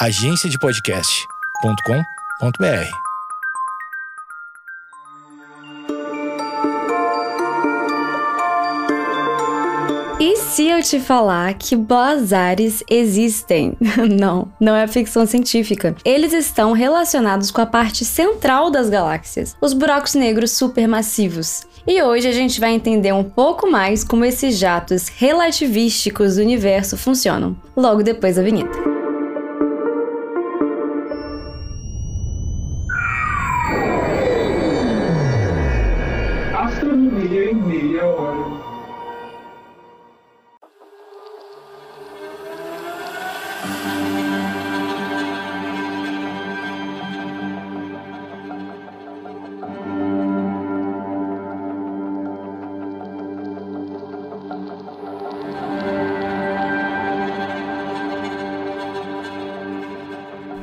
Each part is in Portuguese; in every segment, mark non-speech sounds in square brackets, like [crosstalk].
agenciadepodcast.com.br. E se eu te falar que blazares existem? [laughs] não, não é ficção científica. Eles estão relacionados com a parte central das galáxias, os buracos negros supermassivos. E hoje a gente vai entender um pouco mais como esses jatos relativísticos do universo funcionam, logo depois da vinheta.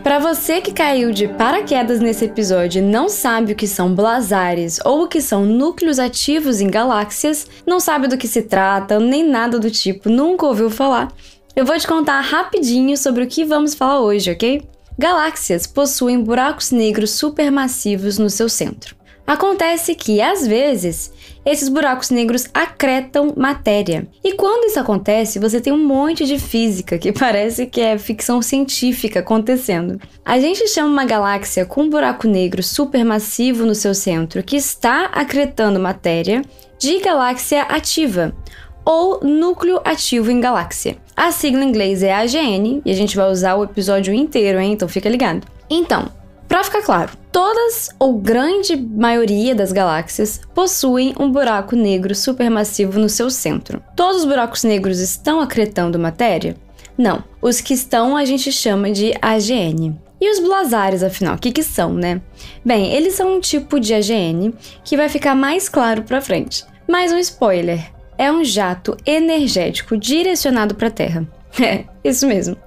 Para você que caiu de paraquedas nesse episódio e não sabe o que são blazares ou o que são núcleos ativos em galáxias, não sabe do que se trata, nem nada do tipo, nunca ouviu falar, eu vou te contar rapidinho sobre o que vamos falar hoje, ok? Galáxias possuem buracos negros supermassivos no seu centro. Acontece que, às vezes, esses buracos negros acretam matéria. E quando isso acontece, você tem um monte de física que [laughs] parece que é ficção científica acontecendo. A gente chama uma galáxia com um buraco negro supermassivo no seu centro que está acretando matéria de galáxia ativa ou núcleo ativo em galáxia. A sigla em inglês é AGN e a gente vai usar o episódio inteiro, hein? Então fica ligado. Então, para ficar claro, todas ou grande maioria das galáxias possuem um buraco negro supermassivo no seu centro. Todos os buracos negros estão acretando matéria? Não. Os que estão a gente chama de AGN. E os blazares, afinal, o que, que são, né? Bem, eles são um tipo de AGN que vai ficar mais claro para frente. Mais um spoiler: é um jato energético direcionado para a Terra. [laughs] É, isso mesmo.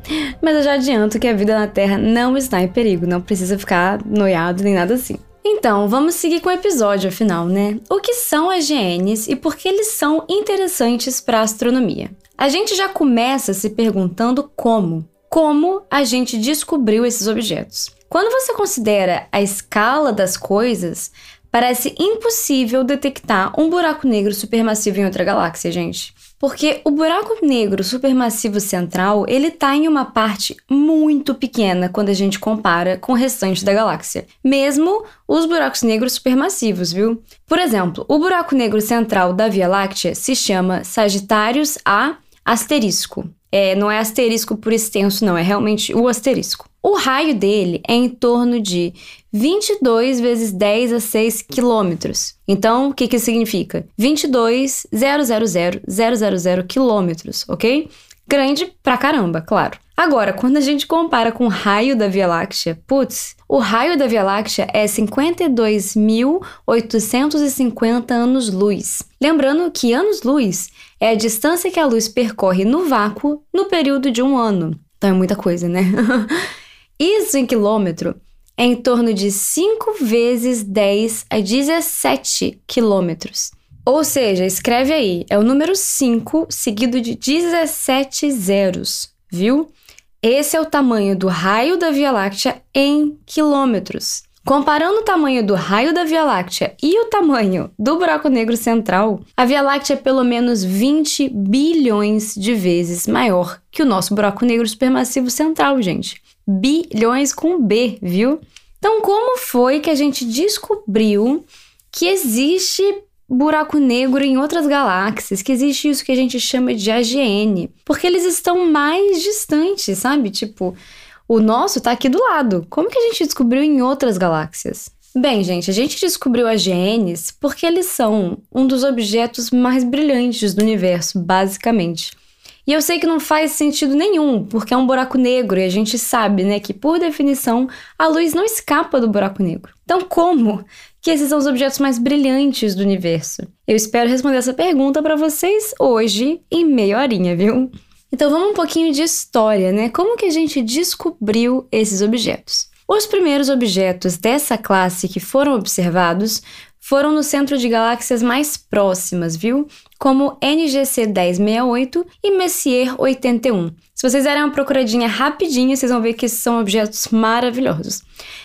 Mas eu já adianto que a vida na Terra não está em perigo, não precisa ficar noiado nem nada assim. Então, vamos seguir com o episódio afinal, né? O que são as GNs e por que eles são interessantes para a astronomia? A gente já começa se perguntando como. Como a gente descobriu esses objetos? Quando você considera a escala das coisas, parece impossível detectar um buraco negro supermassivo em outra galáxia, gente. Porque o buraco negro supermassivo central, ele tá em uma parte muito pequena quando a gente compara com o restante da galáxia. Mesmo os buracos negros supermassivos, viu? Por exemplo, o buraco negro central da Via Láctea se chama Sagitários A asterisco. É, não é asterisco por extenso, não, é realmente o asterisco. O raio dele é em torno de 22 vezes 10 a 6 quilômetros. Então, o que, que significa? 22.000.000 quilômetros, ok? Grande pra caramba, claro. Agora, quando a gente compara com o raio da Via Láctea, putz, o raio da Via Láctea é 52.850 anos-luz. Lembrando que anos-luz é a distância que a luz percorre no vácuo no período de um ano. Então é muita coisa, né? [laughs] Isso em quilômetro é em torno de 5 vezes 10 a 17 quilômetros. Ou seja, escreve aí, é o número 5 seguido de 17 zeros, viu? Esse é o tamanho do raio da Via Láctea em quilômetros. Comparando o tamanho do raio da Via Láctea e o tamanho do buraco negro central, a Via Láctea é pelo menos 20 bilhões de vezes maior que o nosso buraco negro supermassivo central, gente. Bilhões com B, viu? Então, como foi que a gente descobriu que existe buraco negro em outras galáxias, que existe isso que a gente chama de AGN, porque eles estão mais distantes, sabe? Tipo, o nosso tá aqui do lado. Como que a gente descobriu em outras galáxias? Bem, gente, a gente descobriu AGNs porque eles são um dos objetos mais brilhantes do universo, basicamente. E eu sei que não faz sentido nenhum, porque é um buraco negro e a gente sabe, né, que por definição a luz não escapa do buraco negro. Então, como que esses são os objetos mais brilhantes do universo? Eu espero responder essa pergunta para vocês hoje em meia horinha, viu? Então vamos um pouquinho de história, né? Como que a gente descobriu esses objetos? Os primeiros objetos dessa classe que foram observados foram no centro de galáxias mais próximas, viu? Como NGC 1068 e Messier 81. Se vocês derem uma procuradinha rapidinho, vocês vão ver que esses são objetos maravilhosos.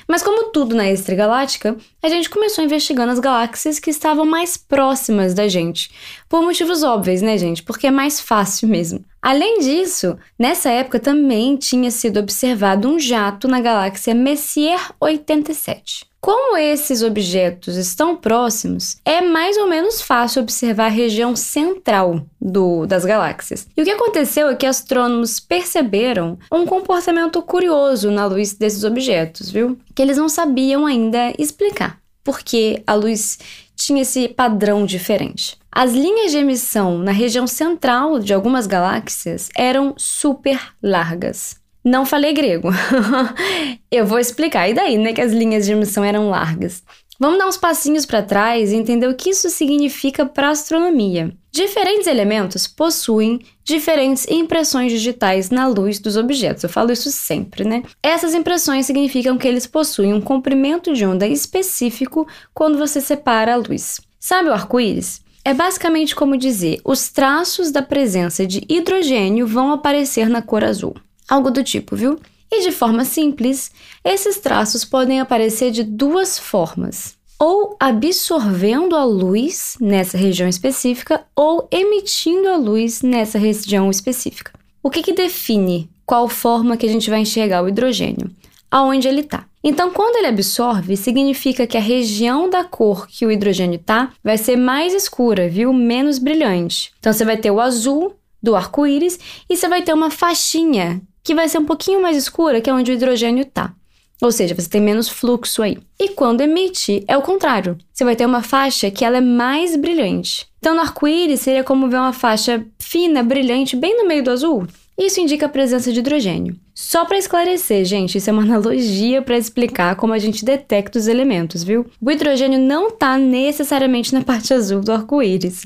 Mas como tudo na extragaláctica, a gente começou investigando as galáxias que estavam mais próximas da gente. Por motivos óbvios, né, gente? Porque é mais fácil mesmo. Além disso, nessa época também tinha sido observado um jato na galáxia Messier 87. Como esses objetos estão próximos, é mais ou menos fácil observar a região central do, das galáxias. E o que aconteceu é que astrônomos perceberam um comportamento curioso na luz desses objetos, viu? Que eles não sabiam ainda explicar. Porque a luz tinha esse padrão diferente. As linhas de emissão na região central de algumas galáxias eram super largas. Não falei grego. [laughs] Eu vou explicar. E daí, né, que as linhas de emissão eram largas? Vamos dar uns passinhos para trás e entender o que isso significa para a astronomia. Diferentes elementos possuem diferentes impressões digitais na luz dos objetos. Eu falo isso sempre, né? Essas impressões significam que eles possuem um comprimento de onda específico quando você separa a luz. Sabe o arco-íris? É basicamente como dizer: os traços da presença de hidrogênio vão aparecer na cor azul. Algo do tipo, viu? E de forma simples, esses traços podem aparecer de duas formas: ou absorvendo a luz nessa região específica, ou emitindo a luz nessa região específica. O que, que define qual forma que a gente vai enxergar o hidrogênio? Aonde ele está. Então, quando ele absorve, significa que a região da cor que o hidrogênio está vai ser mais escura, viu? Menos brilhante. Então, você vai ter o azul do arco-íris e você vai ter uma faixinha que vai ser um pouquinho mais escura, que é onde o hidrogênio está. Ou seja, você tem menos fluxo aí. E quando emite, é o contrário. Você vai ter uma faixa que ela é mais brilhante. Então, no arco-íris seria como ver uma faixa fina, brilhante, bem no meio do azul. Isso indica a presença de hidrogênio. Só para esclarecer, gente, isso é uma [laughs] analogia para explicar como a gente detecta os elementos, viu? O hidrogênio não está necessariamente na parte azul do arco-íris.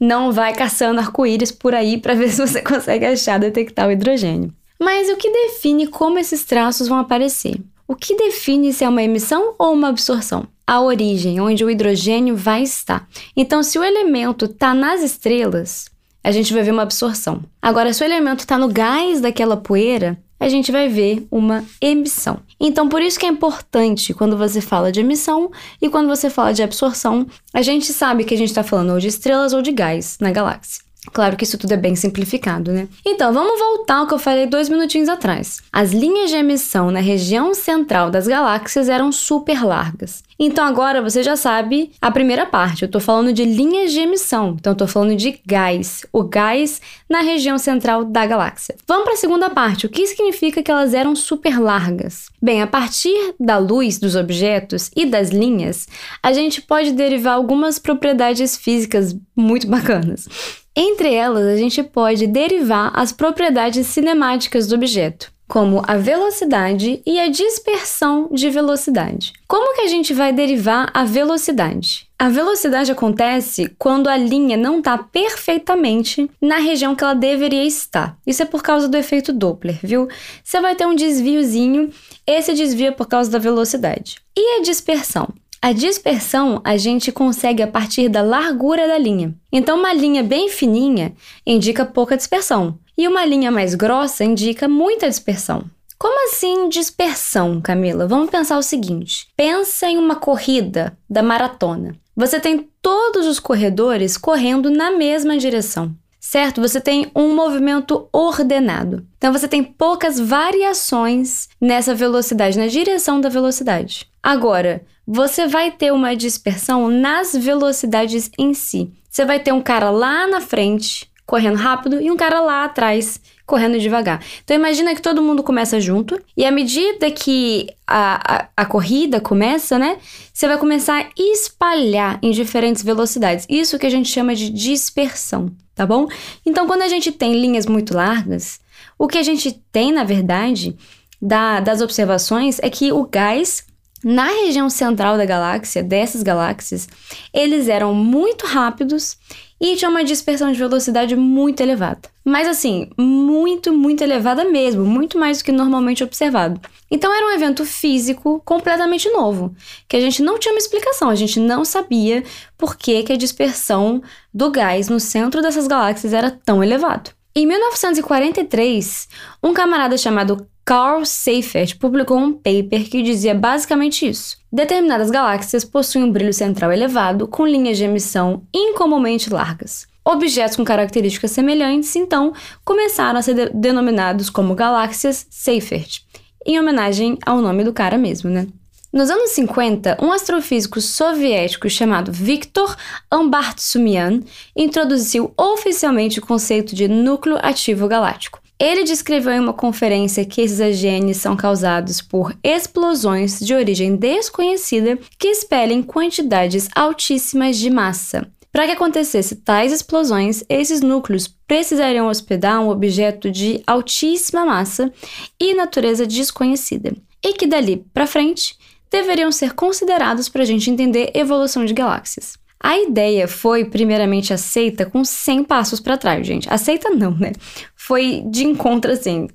Não vai caçando arco-íris por aí para [laughs] ver se você consegue achar detectar o hidrogênio. Mas o que define como esses traços vão aparecer? O que define se é uma emissão ou uma absorção? A origem, onde o hidrogênio vai estar. Então, se o elemento está nas estrelas, a gente vai ver uma absorção. Agora, se o elemento está no gás daquela poeira, a gente vai ver uma emissão. Então, por isso que é importante quando você fala de emissão e quando você fala de absorção, a gente sabe que a gente está falando ou de estrelas ou de gás na galáxia. Claro que isso tudo é bem simplificado, né? Então, vamos voltar ao que eu falei dois minutinhos atrás. As linhas de emissão na região central das galáxias eram super largas. Então, agora você já sabe a primeira parte. Eu tô falando de linhas de emissão. Então, tô falando de gás. O gás na região central da galáxia. Vamos para a segunda parte. O que significa que elas eram super largas? Bem, a partir da luz dos objetos e das linhas, a gente pode derivar algumas propriedades físicas muito bacanas. Entre elas, a gente pode derivar as propriedades cinemáticas do objeto, como a velocidade e a dispersão de velocidade. Como que a gente vai derivar a velocidade? A velocidade acontece quando a linha não está perfeitamente na região que ela deveria estar. Isso é por causa do efeito Doppler, viu? Você vai ter um desviozinho, esse desvio é por causa da velocidade. E a dispersão? A dispersão a gente consegue a partir da largura da linha. Então, uma linha bem fininha indica pouca dispersão, e uma linha mais grossa indica muita dispersão. Como assim dispersão, Camila? Vamos pensar o seguinte: pensa em uma corrida da maratona. Você tem todos os corredores correndo na mesma direção certo? Você tem um movimento ordenado. Então você tem poucas variações nessa velocidade, na direção da velocidade. Agora, você vai ter uma dispersão nas velocidades em si. Você vai ter um cara lá na frente correndo rápido e um cara lá atrás correndo devagar. Então imagina que todo mundo começa junto e à medida que a, a, a, corrida começa, né? Você vai começar a espalhar em diferentes velocidades. Isso que a gente chama de dispersão, tá bom? Então quando a gente tem linhas muito largas, o que a gente tem, na verdade, da, das observações é que o gás na região central da galáxia, dessas galáxias, eles eram muito rápidos e tinham uma dispersão de velocidade muito elevada. Mas assim, muito, muito elevada mesmo, muito mais do que normalmente observado. Então era um evento físico completamente novo, que a gente não tinha uma explicação, a gente não sabia por que, que a dispersão do gás no centro dessas galáxias era tão elevado. Em 1943, um camarada chamado Carl Seifert publicou um paper que dizia basicamente isso. Determinadas galáxias possuem um brilho central elevado, com linhas de emissão incomumente largas. Objetos com características semelhantes, então, começaram a ser de denominados como galáxias Seifert, em homenagem ao nome do cara mesmo, né? Nos anos 50, um astrofísico soviético chamado Viktor Ambartsumian introduziu oficialmente o conceito de núcleo ativo galáctico. Ele descreveu em uma conferência que esses AGNs são causados por explosões de origem desconhecida que expelem quantidades altíssimas de massa. Para que acontecesse tais explosões, esses núcleos precisariam hospedar um objeto de altíssima massa e natureza desconhecida, e que dali para frente deveriam ser considerados para a gente entender evolução de galáxias. A ideia foi primeiramente aceita com 100 passos para trás, gente. Aceita não, né? Foi de encontro assim,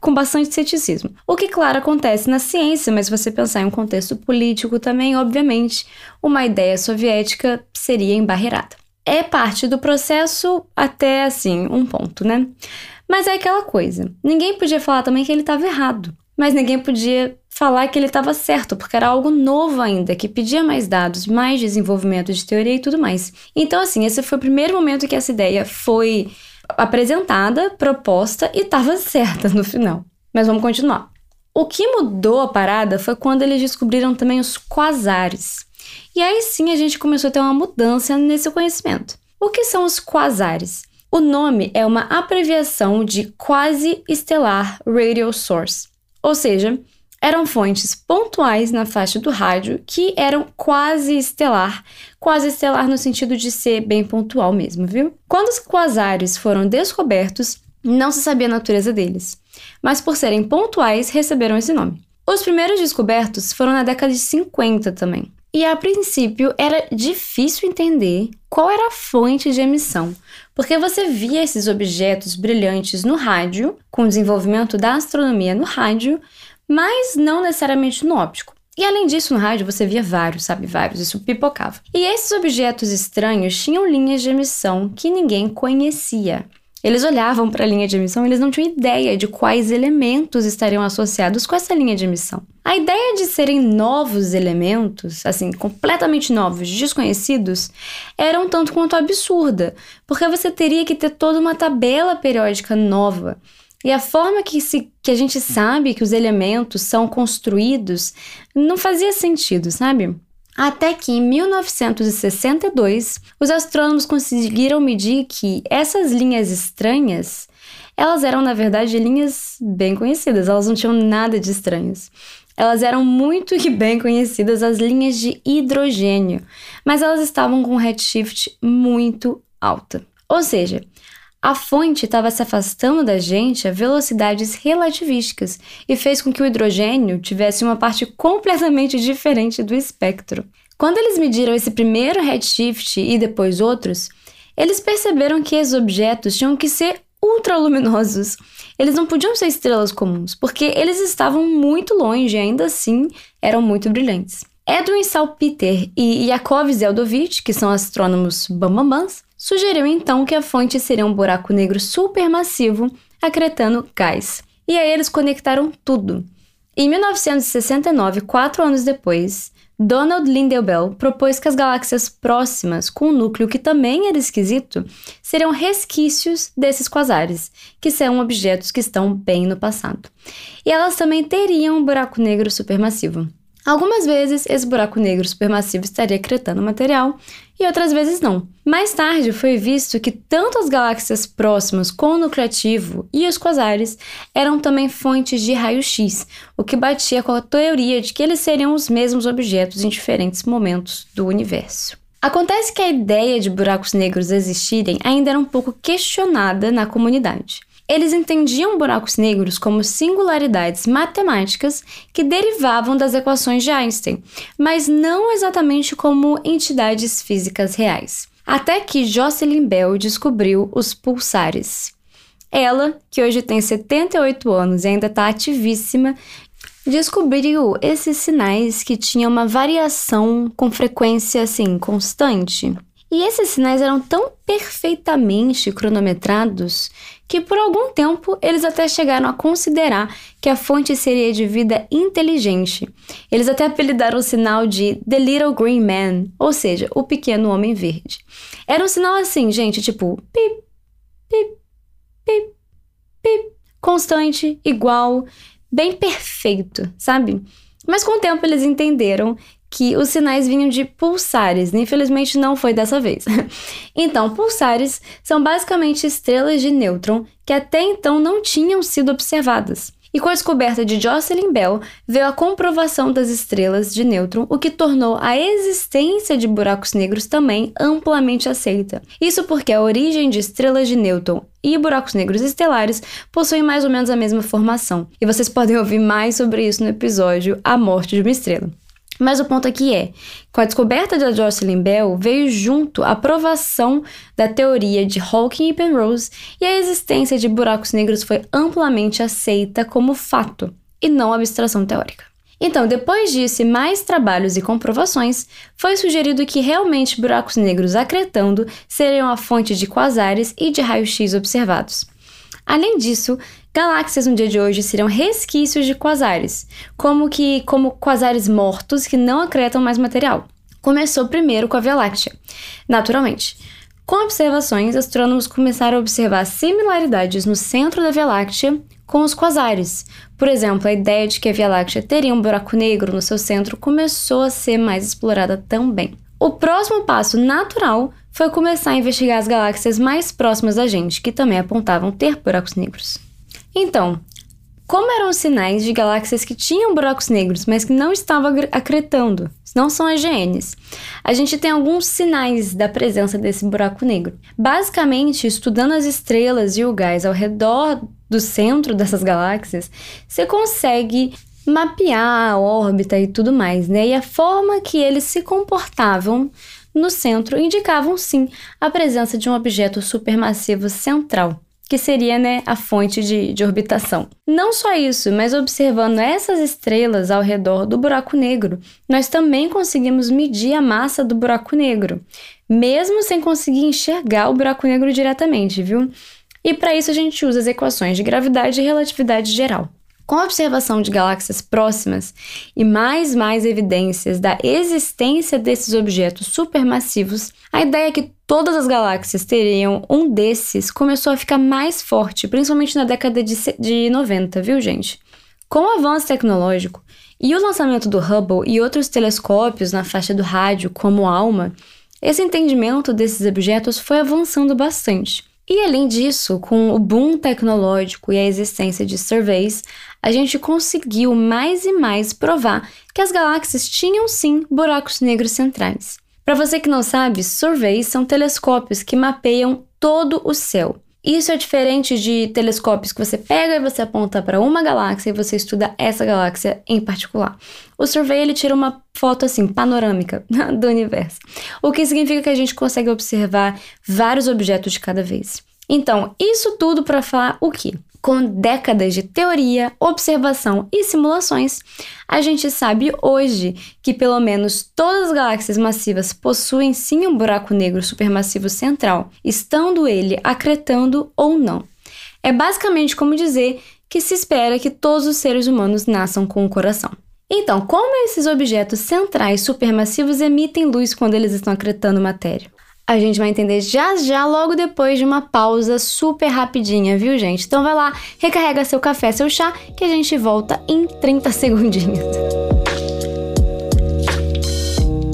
com bastante ceticismo. O que, claro, acontece na ciência, mas se você pensar em um contexto político também, obviamente, uma ideia soviética seria embarreirada. É parte do processo até, assim, um ponto, né? Mas é aquela coisa. Ninguém podia falar também que ele estava errado, mas ninguém podia falar que ele estava certo, porque era algo novo ainda, que pedia mais dados, mais desenvolvimento de teoria e tudo mais. Então, assim, esse foi o primeiro momento que essa ideia foi apresentada, proposta e estava [laughs] certa no final. Mas vamos continuar. O que mudou a parada foi quando eles descobriram também os quasares. E aí sim a gente começou a ter uma mudança nesse conhecimento. O que são os quasares? O nome é uma abreviação de quasi-estelar radio source, ou seja, eram fontes pontuais na faixa do rádio que eram quase estelar, quase estelar no sentido de ser bem pontual mesmo, viu? Quando os quasares foram descobertos, não se sabia a natureza deles, mas por serem pontuais receberam esse nome. Os primeiros descobertos foram na década de 50 também. E a princípio era difícil entender qual era a fonte de emissão, porque você via esses objetos brilhantes no rádio, com o desenvolvimento da astronomia no rádio, mas não necessariamente no óptico. E além disso, no rádio você via vários, sabe, vários, isso pipocava. E esses objetos estranhos tinham linhas de emissão que ninguém conhecia. Eles olhavam para a linha de emissão e eles não tinham ideia de quais elementos estariam associados com essa linha de emissão. A ideia de serem novos elementos, assim, completamente novos, desconhecidos, era um tanto quanto absurda, porque você teria que ter toda uma tabela periódica nova. E a forma que, se, que a gente sabe que os elementos são construídos não fazia sentido, sabe? Até que em 1962, os astrônomos conseguiram medir que essas linhas estranhas, elas eram na verdade linhas bem conhecidas, elas não tinham nada de estranhas. Elas eram muito e bem conhecidas as linhas de hidrogênio, mas elas estavam com um redshift muito alta. Ou seja, a fonte estava se afastando da gente a velocidades relativísticas e fez com que o hidrogênio tivesse uma parte completamente [laughs] diferente do espectro. Quando eles mediram esse primeiro redshift e depois outros, eles perceberam que esses objetos tinham que ser ultraluminosos. Eles não podiam ser estrelas comuns, porque eles estavam muito longe e ainda assim eram muito brilhantes. Edwin Salpeter e Yakov Zeldovich, que são astrônomos bambambãs, sugeriu então que a fonte seria um buraco negro supermassivo acretando gás. E aí eles conectaram tudo. Em 1969, quatro anos depois, Donald Lindelbell propôs que as galáxias próximas, com um núcleo que também era esquisito, seriam resquícios desses quasares, que são objetos que estão bem no passado. E elas também teriam um buraco negro supermassivo. Algumas vezes, esse buraco negro supermassivo estaria acretando material e outras vezes não. Mais tarde, foi visto que tanto as galáxias próximas com o nucleativo e os quasares eram também fontes de raio-x, o que batia com a teoria de que eles seriam os mesmos objetos em diferentes momentos do universo. Acontece que a ideia de buracos negros existirem ainda era um pouco questionada na comunidade. Eles entendiam buracos negros como singularidades matemáticas que derivavam das equações de Einstein, mas não exatamente como entidades físicas reais. Até que Jocelyn Bell descobriu os pulsares. Ela, que hoje tem 78 anos e ainda está ativíssima, descobriu esses sinais que tinham uma variação com frequência assim constante. E esses sinais eram tão perfeitamente cronometrados que por algum tempo eles até chegaram a considerar que a fonte seria de vida inteligente. Eles até apelidaram o sinal de The Little Green Man, ou seja, o pequeno homem verde. Era um sinal assim, gente, tipo pip, pip, pip, pip, constante, igual, bem perfeito, sabe? Mas com o tempo eles entenderam que os sinais vinham de pulsares. Infelizmente não foi dessa vez. [laughs] então, pulsares são basicamente estrelas de nêutron que até então não tinham sido observadas. E com a descoberta de Jocelyn Bell, veio a comprovação das estrelas de nêutron, o que tornou a existência de buracos negros também amplamente aceita. Isso porque a origem de estrelas de nêutron e buracos negros estelares possuem mais ou menos a mesma formação. E vocês podem ouvir mais sobre isso no episódio A Morte de uma Estrela. Mas o ponto aqui é, com a descoberta da Jocelyn Bell, veio junto a aprovação da teoria de Hawking e Penrose e a existência de buracos negros foi amplamente aceita como fato e não abstração teórica. Então, depois disso e mais trabalhos e comprovações, foi sugerido que realmente buracos negros acretando seriam a fonte de quasares e de raio-x observados. Além disso, galáxias no dia de hoje seriam resquícios de quasares, como que como quasares mortos que não acretam mais material. Começou primeiro com a Via Láctea, naturalmente. Com observações, astrônomos começaram a observar similaridades no centro da Via Láctea com os quasares. Por exemplo, a ideia de que a Via Láctea teria um buraco negro no seu centro começou a ser mais explorada também. O próximo passo natural foi começar a investigar as galáxias mais próximas da gente, que também apontavam ter buracos negros. Então, como eram os sinais de galáxias que tinham buracos negros, mas que não estavam acretando? Não são as GNs. A gente tem alguns sinais da presença desse buraco negro. Basicamente, estudando as estrelas e o gás ao redor do centro dessas galáxias, você consegue mapear a órbita e tudo mais, né? E a forma que eles se comportavam no centro indicavam sim a presença de um objeto supermassivo central, que seria né, a fonte de, de orbitação. Não só isso, mas observando essas estrelas ao redor do buraco negro, nós também conseguimos medir a massa do buraco negro, mesmo sem conseguir enxergar o buraco negro diretamente, viu? E para isso a gente usa as equações de gravidade e relatividade geral. Com a observação de galáxias próximas e mais mais evidências da existência desses objetos supermassivos, a ideia que todas as galáxias teriam um desses começou a ficar mais forte, principalmente na década de, de 90, viu, gente? Com o avanço tecnológico e o lançamento do Hubble e outros telescópios na faixa do rádio, como ALMA, esse entendimento desses objetos foi avançando bastante. E além disso, com o boom tecnológico e a existência de surveys, a gente conseguiu mais e mais provar que as galáxias tinham sim buracos negros centrais. Para você que não sabe, surveys são telescópios que mapeiam todo o céu. Isso é diferente de telescópios que você pega e você aponta para uma galáxia e você estuda essa galáxia em particular. O survey ele tira uma foto assim panorâmica [laughs] do universo, o que significa que a gente consegue observar vários objetos de cada vez. Então, isso tudo para falar o que? Com décadas de teoria, observação e simulações, a gente sabe hoje que pelo menos todas as galáxias massivas possuem sim um buraco negro supermassivo central, estando ele acretando ou não. É basicamente como dizer que se espera que todos os seres humanos nasçam com um coração. Então, como esses objetos centrais supermassivos emitem luz quando eles estão acretando matéria? A gente vai entender já já, logo depois de uma pausa super rapidinha, viu, gente? Então vai lá, recarrega seu café, seu chá, que a gente volta em 30 segundinhos.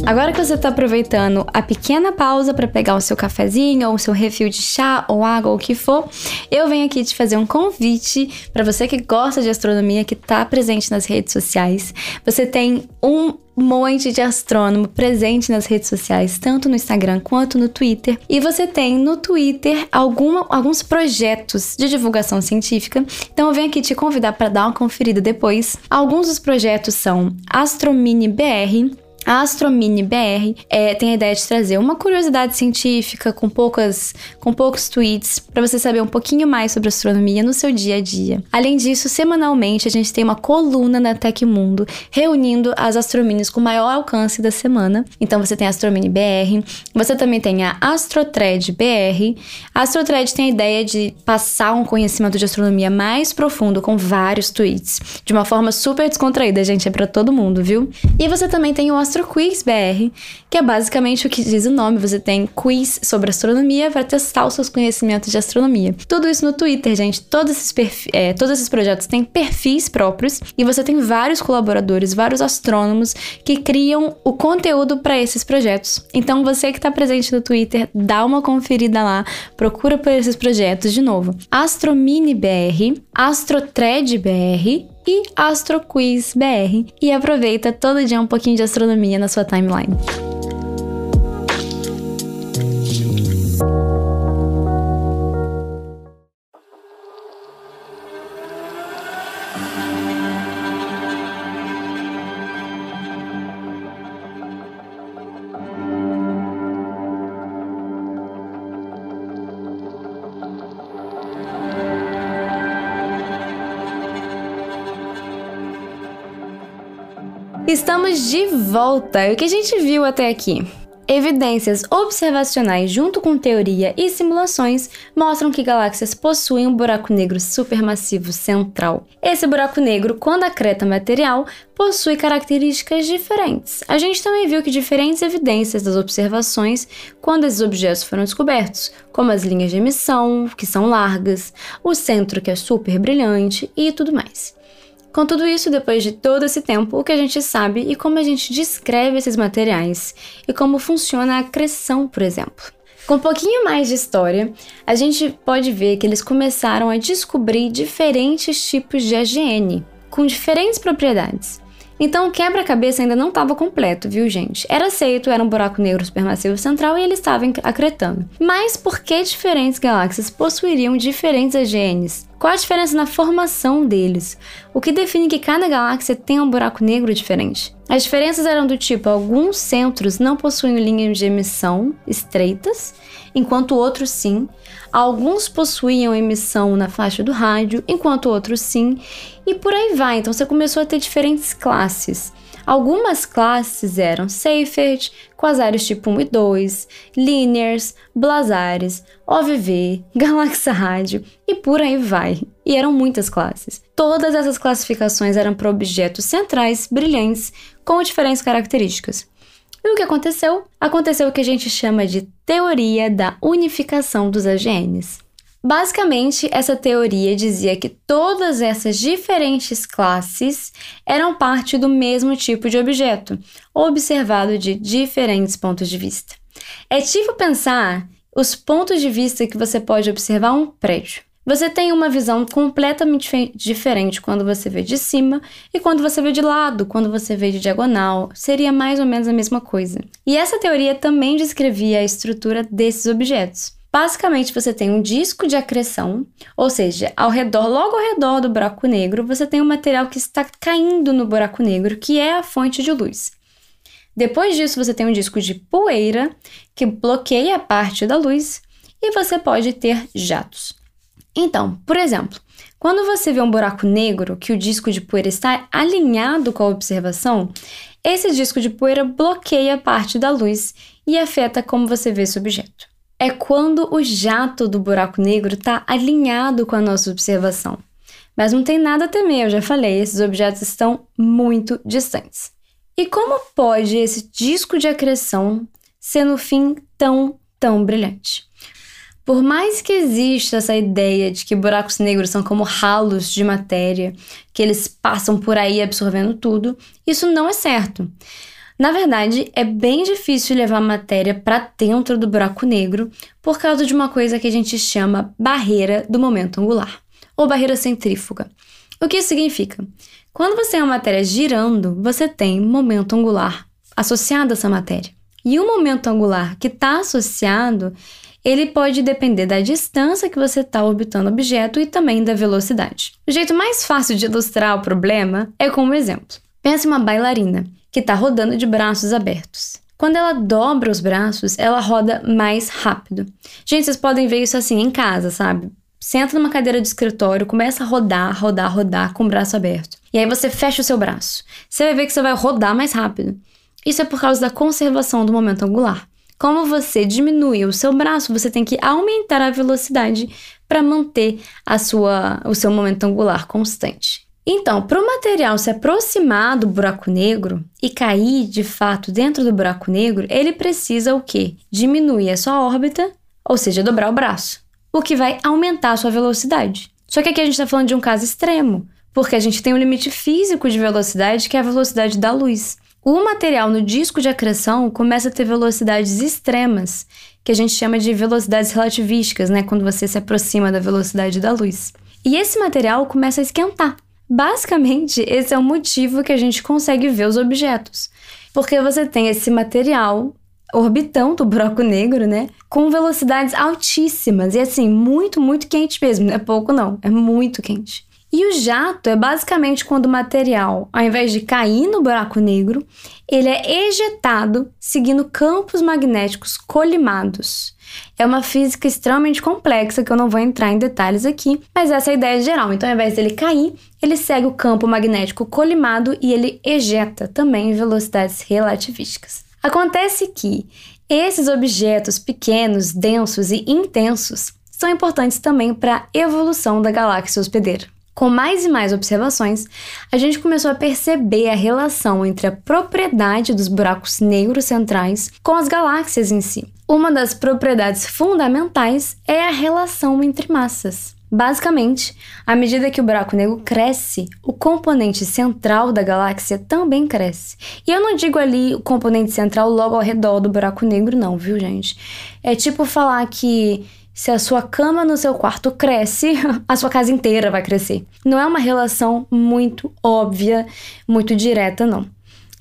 Agora que você está aproveitando a pequena pausa para pegar o seu cafezinho ou o seu refil de chá ou água ou o que for, eu venho aqui te fazer um convite para você que gosta de astronomia, que está presente nas redes sociais. Você tem um monte de astrônomo presente nas redes sociais, tanto no Instagram quanto no Twitter. E você tem no Twitter alguma, alguns projetos de divulgação científica. Então eu venho aqui te convidar para dar uma conferida depois. Alguns dos projetos são Astromini BR, A Astromini BR é, tem a ideia de trazer uma curiosidade científica com poucas, com poucos tweets para você saber um pouquinho mais sobre astronomia no seu dia a dia. Além disso, semanalmente a gente tem uma coluna na Tecmundo reunindo as astrominis com maior alcance da semana. Então você tem a Astromini BR, você também tem a Astrotred BR. A Astrotred tem a ideia de passar um conhecimento de astronomia mais profundo com vários tweets, de uma forma super descontraída, gente, é para todo mundo, viu? E você também tem o Astro Quiz BR, que é basicamente o que diz o nome, você tem quiz sobre astronomia para testar os seus conhecimentos de astronomia. Tudo isso no Twitter, gente. Todos esses, é, todos esses projetos têm perfis próprios e você tem vários colaboradores, vários astrônomos que criam o conteúdo para esses projetos. Então você que está presente no Twitter, dá uma conferida lá, procura por esses projetos de novo. Astromini BR, Astrotred BR e AstroQuiz BR e aproveita todo dia um pouquinho de astronomia na sua timeline. Estamos de volta! E o que a gente viu até aqui? Evidências observacionais junto com teoria e simulações mostram que galáxias possuem um buraco negro supermassivo central. Esse buraco negro, quando acreta material, possui características diferentes. A gente também viu que diferentes evidências das observações quando esses objetos foram descobertos, como as linhas de emissão, que são largas, o centro que é super brilhante e tudo mais. Com tudo isso, depois de todo esse tempo, o que a gente sabe e como a gente descreve esses materiais e como funciona a acreção, por exemplo. Com um pouquinho mais de história, a gente pode ver que eles começaram a descobrir diferentes tipos de AGN, com diferentes propriedades. Então o quebra-cabeça ainda não estava completo, viu, gente? Era aceito, era um buraco negro supermassivo central e ele estava acretando. Mas por que diferentes galáxias possuiriam diferentes AGNs? Qual a diferença na formação deles? O que define que cada galáxia tem um buraco negro diferente? As diferenças eram do tipo: alguns centros não possuem linhas de emissão estreitas, enquanto outros sim. Alguns possuíam emissão na faixa do rádio, enquanto outros sim. E por aí vai. Então você começou a ter diferentes classes. Algumas classes eram Seyfert, quasares tipo 1 e 2, Linears, Blazares, OVV, [laughs] Galáxia Rádio e por aí vai. E eram muitas classes. Todas essas classificações eram para objetos centrais, brilhantes, com diferentes características. E o que aconteceu? Aconteceu o que a gente chama de teoria da unificação dos AGNs. Basicamente, essa teoria dizia que todas essas diferentes classes eram parte do mesmo tipo de objeto, observado de diferentes pontos de vista. É tipo pensar os pontos de vista que você pode observar um prédio. Você tem uma visão completamente diferente quando você vê de cima e quando você vê de lado, quando você vê de diagonal. Seria mais ou menos a mesma coisa. E essa teoria também descrevia a estrutura desses objetos. Basicamente, você tem um disco de acreção, ou seja, ao redor, logo ao redor do buraco negro, você tem um material que está caindo no buraco negro, que é a fonte de luz. Depois disso, você tem um disco de poeira que bloqueia a parte da luz e você pode ter jatos. Então, por exemplo, quando você vê um buraco negro que o disco de poeira está alinhado com a observação, esse disco de poeira bloqueia parte da luz e afeta como você vê esse objeto é quando o jato do buraco negro está alinhado com a nossa observação. Mas não tem nada a temer, eu já falei, esses objetos estão muito distantes. E como pode esse disco de acreção ser no fim tão, tão brilhante? Por mais que exista essa ideia de que buracos negros são como ralos de matéria, que eles passam por aí absorvendo tudo, isso não é certo. Na verdade, é bem difícil levar matéria para dentro do buraco negro por causa de uma coisa que a gente chama barreira do momento angular, ou barreira centrífuga. O que isso significa? Quando você tem uma matéria girando, você tem momento angular associado a essa matéria. E o momento angular que está associado, ele pode depender da distância que você está orbitando o objeto e também da velocidade. O jeito mais fácil de ilustrar o problema é com um exemplo. Pensa em uma bailarina que está rodando de braços abertos. Quando ela dobra os braços, ela roda mais rápido. Gente, vocês podem ver isso assim em casa, sabe? Senta numa cadeira de escritório, começa a rodar, rodar, rodar com o braço aberto. E aí você fecha o seu braço. Você vai ver que você vai rodar mais rápido. Isso é por causa da conservação do momento angular. Como você diminui o seu braço, você tem que aumentar a velocidade para manter a sua, o seu momento angular constante. Então, para o material se aproximar do buraco negro e cair de fato dentro do buraco negro, ele precisa o quê? Diminuir a sua órbita, ou seja, dobrar o braço, o que vai aumentar a sua velocidade. Só que aqui a gente está falando de um caso extremo, porque a gente tem um limite físico de velocidade que é a velocidade da luz. O material no disco de acreção começa a ter velocidades extremas, que a gente chama de velocidades relativísticas, né, quando você se aproxima da velocidade da luz. E esse material começa a esquentar. Basicamente, [laughs] esse é o motivo que a gente consegue ver os objetos. Porque você tem esse material orbitando o buraco negro, né? Com velocidades altíssimas e assim, muito, muito quente mesmo. Não é pouco, não, é muito quente. E o jato é basicamente quando o material, ao invés de cair no buraco negro, ele é ejetado seguindo campos magnéticos colimados. É uma física extremamente complexa que eu não vou entrar em detalhes aqui, mas essa é a ideia geral. Então, ao invés dele cair, ele segue o campo magnético colimado e ele ejeta também em velocidades relativísticas. Acontece que esses objetos pequenos, densos e intensos são importantes também para a evolução da galáxia hospedeira. Com mais e mais observações, a gente começou a perceber a relação entre a propriedade dos buracos negros centrais com as galáxias em si. Uma das propriedades fundamentais é a relação entre massas. Basicamente, à medida que o buraco negro cresce, o componente central da galáxia também cresce. E eu não digo ali o componente central logo ao redor do buraco negro, não, viu, gente? É tipo falar que se a sua cama no seu quarto cresce, [laughs] a sua casa inteira vai crescer. Não é uma relação muito óbvia, muito direta, não.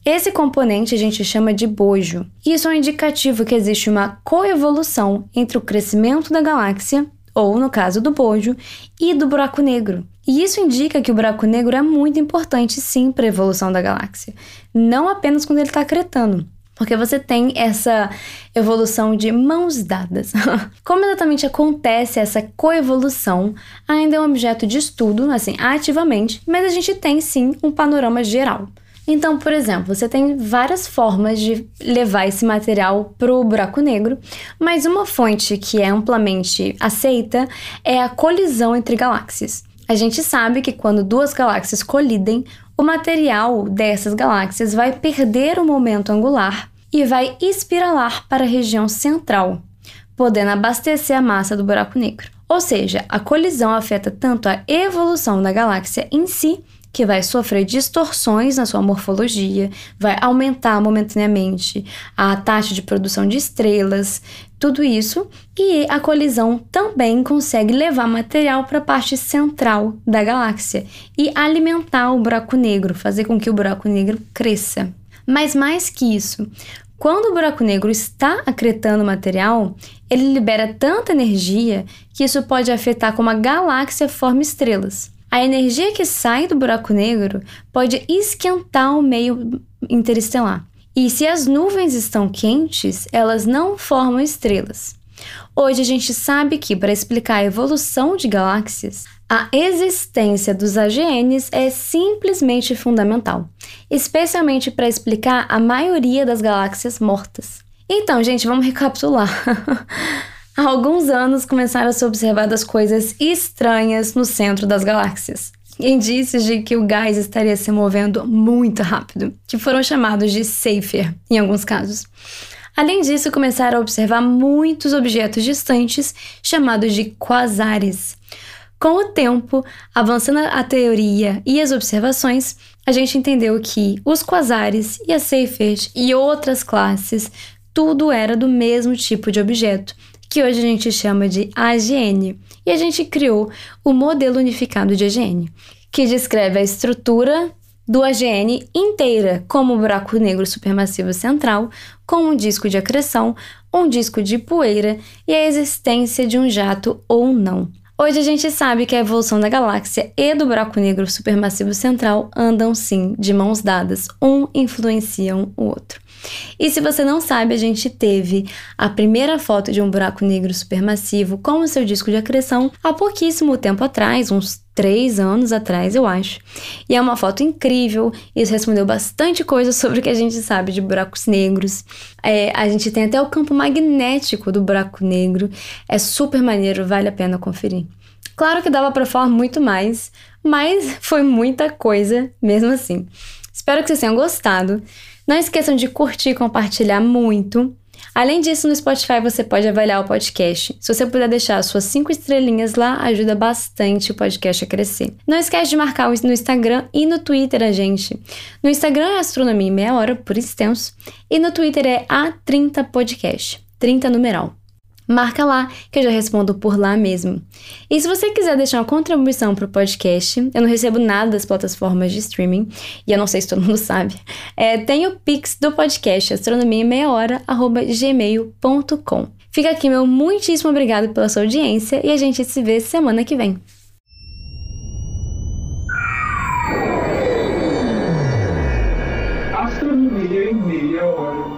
Esse componente a gente chama de bojo. Isso é um indicativo que existe uma coevolução entre o crescimento da galáxia, ou no caso do bojo, e do buraco negro. E isso indica que o buraco negro é muito importante sim para a evolução da galáxia, não apenas quando ele está cretando. Porque você tem essa evolução de mãos dadas. [laughs] Como exatamente acontece essa coevolução ainda é um objeto de estudo, assim, ativamente, mas a gente tem sim um panorama geral. Então, por exemplo, você tem várias formas de levar esse material para o buraco negro, mas uma fonte que é amplamente aceita é a colisão entre galáxias. A gente sabe que quando duas galáxias colidem, o material dessas galáxias vai perder o momento angular e vai espiralar para a região central, podendo abastecer a massa do buraco negro. Ou seja, a colisão afeta tanto a evolução da galáxia em si, que vai sofrer distorções na sua morfologia, vai aumentar momentaneamente a taxa de produção de estrelas, tudo isso, e a colisão também consegue levar material para a parte central da galáxia e alimentar o buraco negro, fazer com que o buraco negro cresça. Mas mais que isso, quando o buraco negro está acretando material, ele libera tanta energia que isso pode afetar como a galáxia forma estrelas. A energia que sai do buraco negro pode esquentar o meio interestelar. E se as nuvens estão quentes, elas não formam estrelas. Hoje a gente sabe que para explicar a evolução de galáxias, a existência dos AGNs é simplesmente fundamental, especialmente para explicar a maioria das galáxias mortas. Então, gente, vamos recapitular. [laughs] Há alguns anos começaram a ser observadas coisas estranhas no centro das galáxias. Indícios de que o gás estaria se movendo muito rápido, que foram chamados de Safer em alguns casos. Além disso, começaram a observar muitos objetos distantes chamados de quasares. Com o tempo, avançando a teoria e as observações, a gente entendeu que os quasares e as Seyfert e outras classes, tudo era do mesmo tipo de objeto, que hoje a gente chama de AGN, e a gente criou o modelo unificado de AGN, que descreve a estrutura do AGN inteira, como o buraco negro supermassivo central, com um disco de acreção, um disco de poeira e a existência de um jato ou não. Hoje a gente sabe que a evolução da galáxia e do buraco negro supermassivo central andam sim de mãos dadas, um influencia o outro. E se você não sabe, a gente teve a primeira foto de um buraco negro supermassivo com o seu disco de acreção há pouquíssimo tempo atrás, uns três anos atrás, eu acho. E é uma foto incrível, isso respondeu bastante coisa [laughs] sobre o que a gente sabe de buracos negros. É, a gente tem até o campo magnético do buraco negro, é super maneiro, vale a pena conferir. Claro que dava para falar muito mais, mas foi muita coisa mesmo assim. Espero que vocês tenham gostado. Não esqueçam de curtir e compartilhar muito. Além disso, no Spotify você pode avaliar o podcast. Se você puder deixar as suas cinco estrelinhas lá, ajuda bastante o podcast a crescer. Não esquece de marcar no Instagram e no Twitter a gente. No Instagram é Astronomia em Meia Hora, por extenso, e no Twitter é A30Podcast, 30 numeral. Marca lá que eu já respondo por lá mesmo. E se você quiser deixar uma contribuição para o podcast, eu não recebo nada das plataformas de streaming, e eu não sei se todo mundo [laughs] sabe. É, tem o Pix do podcast, astronomia meia hora, gmail.com. Fica aqui meu muitíssimo obrigado pela sua audiência e a gente se vê semana que vem. Astronomia em meia hora.